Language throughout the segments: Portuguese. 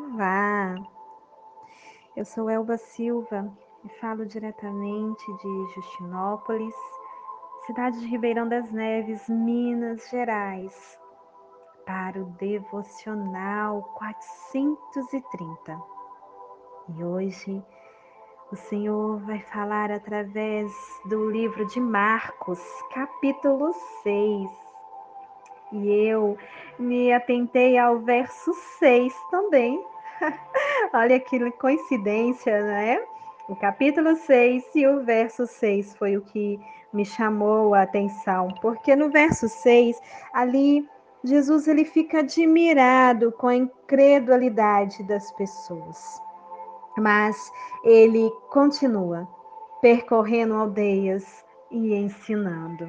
Olá, eu sou Elba Silva e falo diretamente de Justinópolis, cidade de Ribeirão das Neves, Minas Gerais, para o Devocional 430. E hoje o Senhor vai falar através do livro de Marcos, capítulo 6. E eu me atentei ao verso 6 também. Olha que coincidência, né? O capítulo 6 e o verso 6 foi o que me chamou a atenção, porque no verso 6, ali Jesus ele fica admirado com a incredulidade das pessoas. Mas ele continua percorrendo aldeias e ensinando.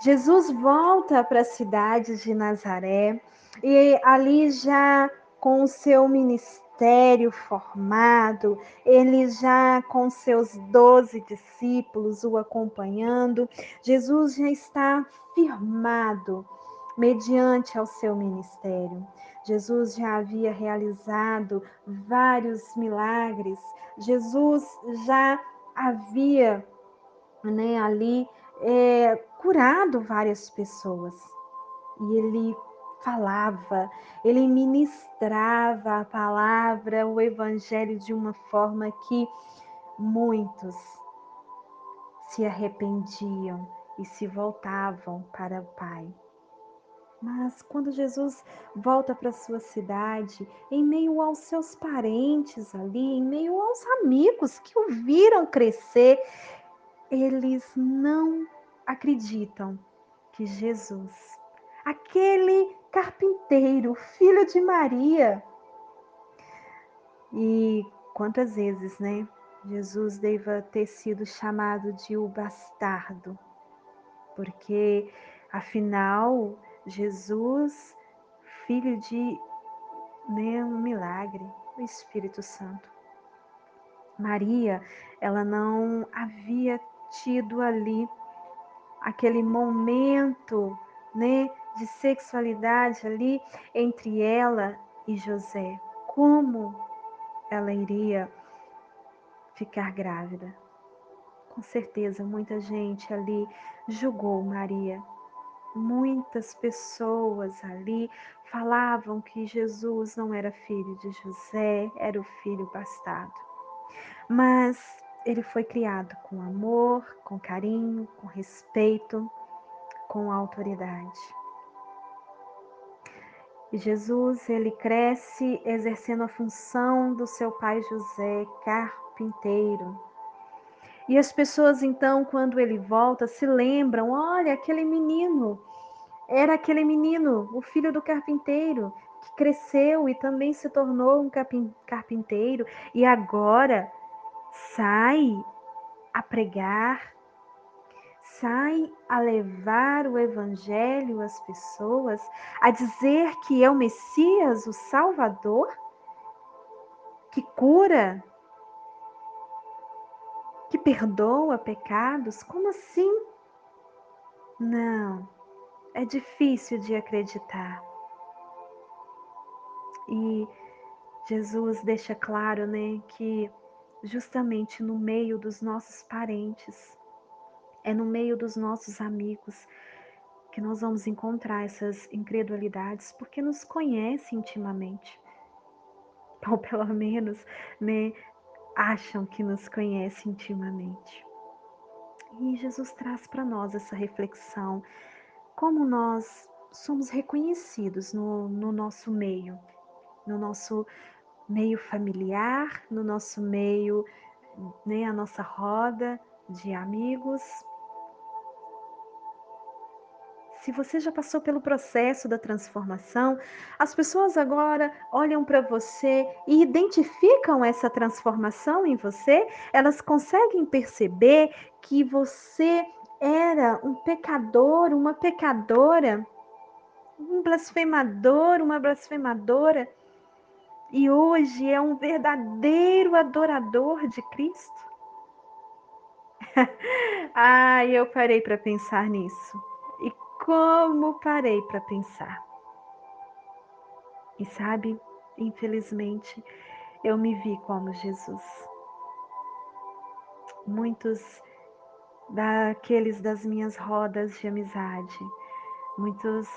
Jesus volta para a cidade de Nazaré e ali já com o seu ministério formado, ele já com seus doze discípulos o acompanhando, Jesus já está firmado mediante ao seu ministério. Jesus já havia realizado vários milagres, Jesus já havia né, ali é, curado várias pessoas. E ele falava, ele ministrava a palavra, o evangelho de uma forma que muitos se arrependiam e se voltavam para o Pai. Mas quando Jesus volta para sua cidade, em meio aos seus parentes ali, em meio aos amigos que o viram crescer, eles não acreditam que Jesus, aquele carpinteiro, filho de Maria, e quantas vezes, né? Jesus deva ter sido chamado de o bastardo, porque afinal Jesus, filho de né, um milagre, o Espírito Santo. Maria, ela não havia tido ali aquele momento, né, de sexualidade ali entre ela e José. Como ela iria ficar grávida? Com certeza, muita gente ali julgou Maria muitas pessoas ali falavam que Jesus não era filho de José, era o filho bastardo. Mas ele foi criado com amor, com carinho, com respeito, com autoridade. E Jesus, ele cresce exercendo a função do seu pai José, carpinteiro. E as pessoas então, quando ele volta, se lembram: olha, aquele menino, era aquele menino, o filho do carpinteiro, que cresceu e também se tornou um carpinteiro e agora sai a pregar, sai a levar o evangelho às pessoas, a dizer que é o Messias, o Salvador, que cura que perdoa pecados? Como assim? Não, é difícil de acreditar. E Jesus deixa claro, né, que justamente no meio dos nossos parentes, é no meio dos nossos amigos que nós vamos encontrar essas incredulidades, porque nos conhece intimamente. Ou pelo menos, né, acham que nos conhecem intimamente. E Jesus traz para nós essa reflexão, como nós somos reconhecidos no, no nosso meio, no nosso meio familiar, no nosso meio, né, a nossa roda de amigos, se você já passou pelo processo da transformação, as pessoas agora olham para você e identificam essa transformação em você, elas conseguem perceber que você era um pecador, uma pecadora, um blasfemador, uma blasfemadora, e hoje é um verdadeiro adorador de Cristo. ah, eu parei para pensar nisso como parei para pensar. E sabe, Infelizmente, eu me vi como Jesus. Muitos daqueles das minhas rodas de amizade, muitos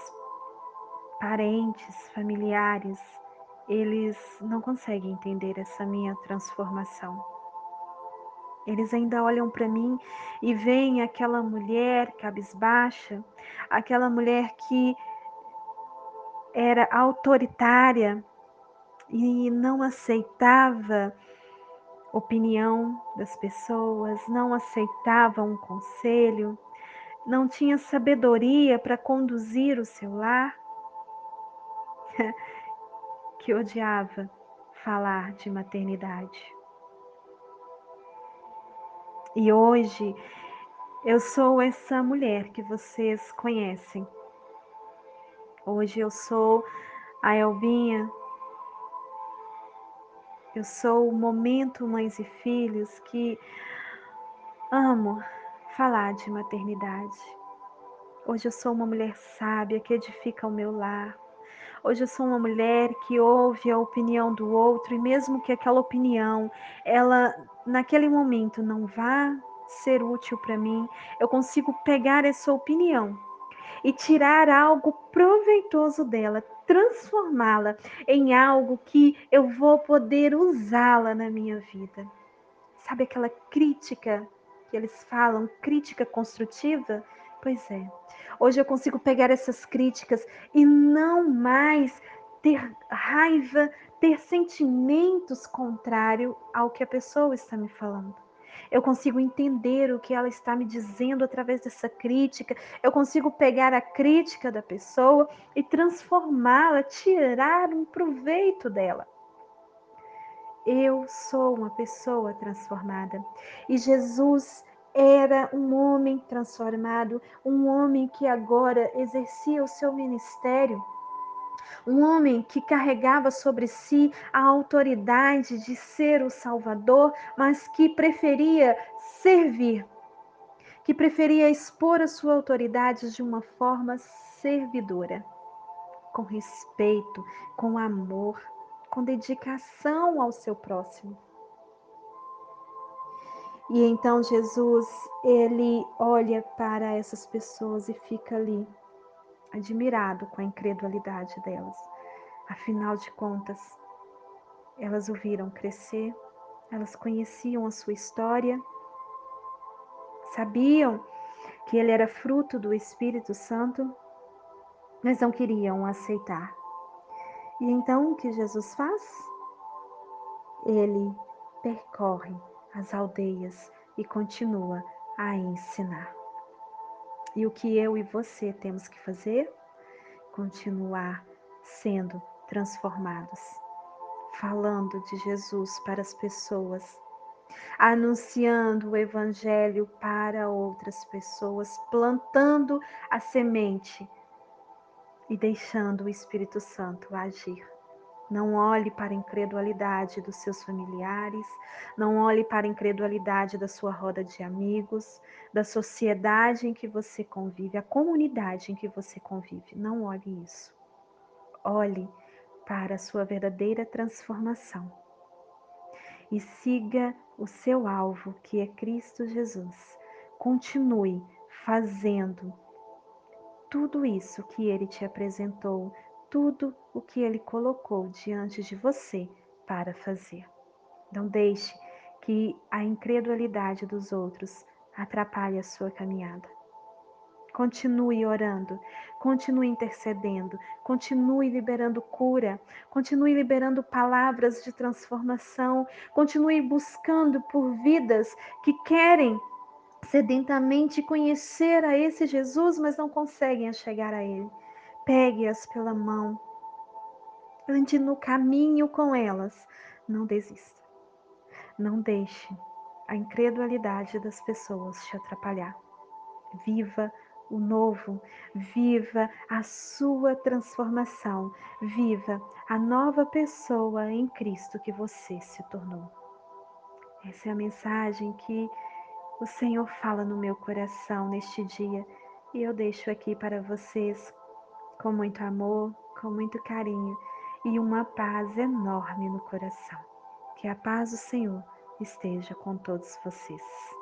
parentes, familiares, eles não conseguem entender essa minha transformação. Eles ainda olham para mim e veem aquela mulher cabisbaixa, aquela mulher que era autoritária e não aceitava opinião das pessoas, não aceitava um conselho, não tinha sabedoria para conduzir o seu lar, que odiava falar de maternidade. E hoje eu sou essa mulher que vocês conhecem. Hoje eu sou a Elbinha. Eu sou o momento Mães e Filhos que amo falar de maternidade. Hoje eu sou uma mulher sábia que edifica o meu lar. Hoje eu sou uma mulher que ouve a opinião do outro e mesmo que aquela opinião ela naquele momento não vá ser útil para mim, eu consigo pegar essa opinião e tirar algo proveitoso dela, transformá-la em algo que eu vou poder usá-la na minha vida. Sabe aquela crítica que eles falam, crítica construtiva? Pois é. Hoje eu consigo pegar essas críticas e não mais ter raiva, ter sentimentos contrários ao que a pessoa está me falando. Eu consigo entender o que ela está me dizendo através dessa crítica. Eu consigo pegar a crítica da pessoa e transformá-la, tirar um proveito dela. Eu sou uma pessoa transformada. E Jesus era um homem transformado, um homem que agora exercia o seu ministério um homem que carregava sobre si a autoridade de ser o Salvador, mas que preferia servir, que preferia expor a sua autoridade de uma forma servidora, com respeito, com amor, com dedicação ao seu próximo. E então Jesus, ele olha para essas pessoas e fica ali admirado com a incredulidade delas. Afinal de contas, elas o viram crescer, elas conheciam a sua história, sabiam que ele era fruto do Espírito Santo, mas não queriam aceitar. E então o que Jesus faz? Ele percorre as aldeias e continua a ensinar. E o que eu e você temos que fazer? Continuar sendo transformados, falando de Jesus para as pessoas, anunciando o Evangelho para outras pessoas, plantando a semente e deixando o Espírito Santo agir. Não olhe para a incredulidade dos seus familiares, não olhe para a incredulidade da sua roda de amigos, da sociedade em que você convive, a comunidade em que você convive. Não olhe isso. Olhe para a sua verdadeira transformação e siga o seu alvo, que é Cristo Jesus. Continue fazendo tudo isso que ele te apresentou tudo o que Ele colocou diante de você para fazer. Não deixe que a incredulidade dos outros atrapalhe a sua caminhada. Continue orando, continue intercedendo, continue liberando cura, continue liberando palavras de transformação, continue buscando por vidas que querem sedentamente conhecer a esse Jesus, mas não conseguem chegar a Ele. Pegue-as pela mão. Ande no caminho com elas. Não desista. Não deixe a incredulidade das pessoas te atrapalhar. Viva o novo, viva a sua transformação, viva a nova pessoa em Cristo que você se tornou. Essa é a mensagem que o Senhor fala no meu coração neste dia e eu deixo aqui para vocês com muito amor, com muito carinho e uma paz enorme no coração. Que a paz do Senhor esteja com todos vocês.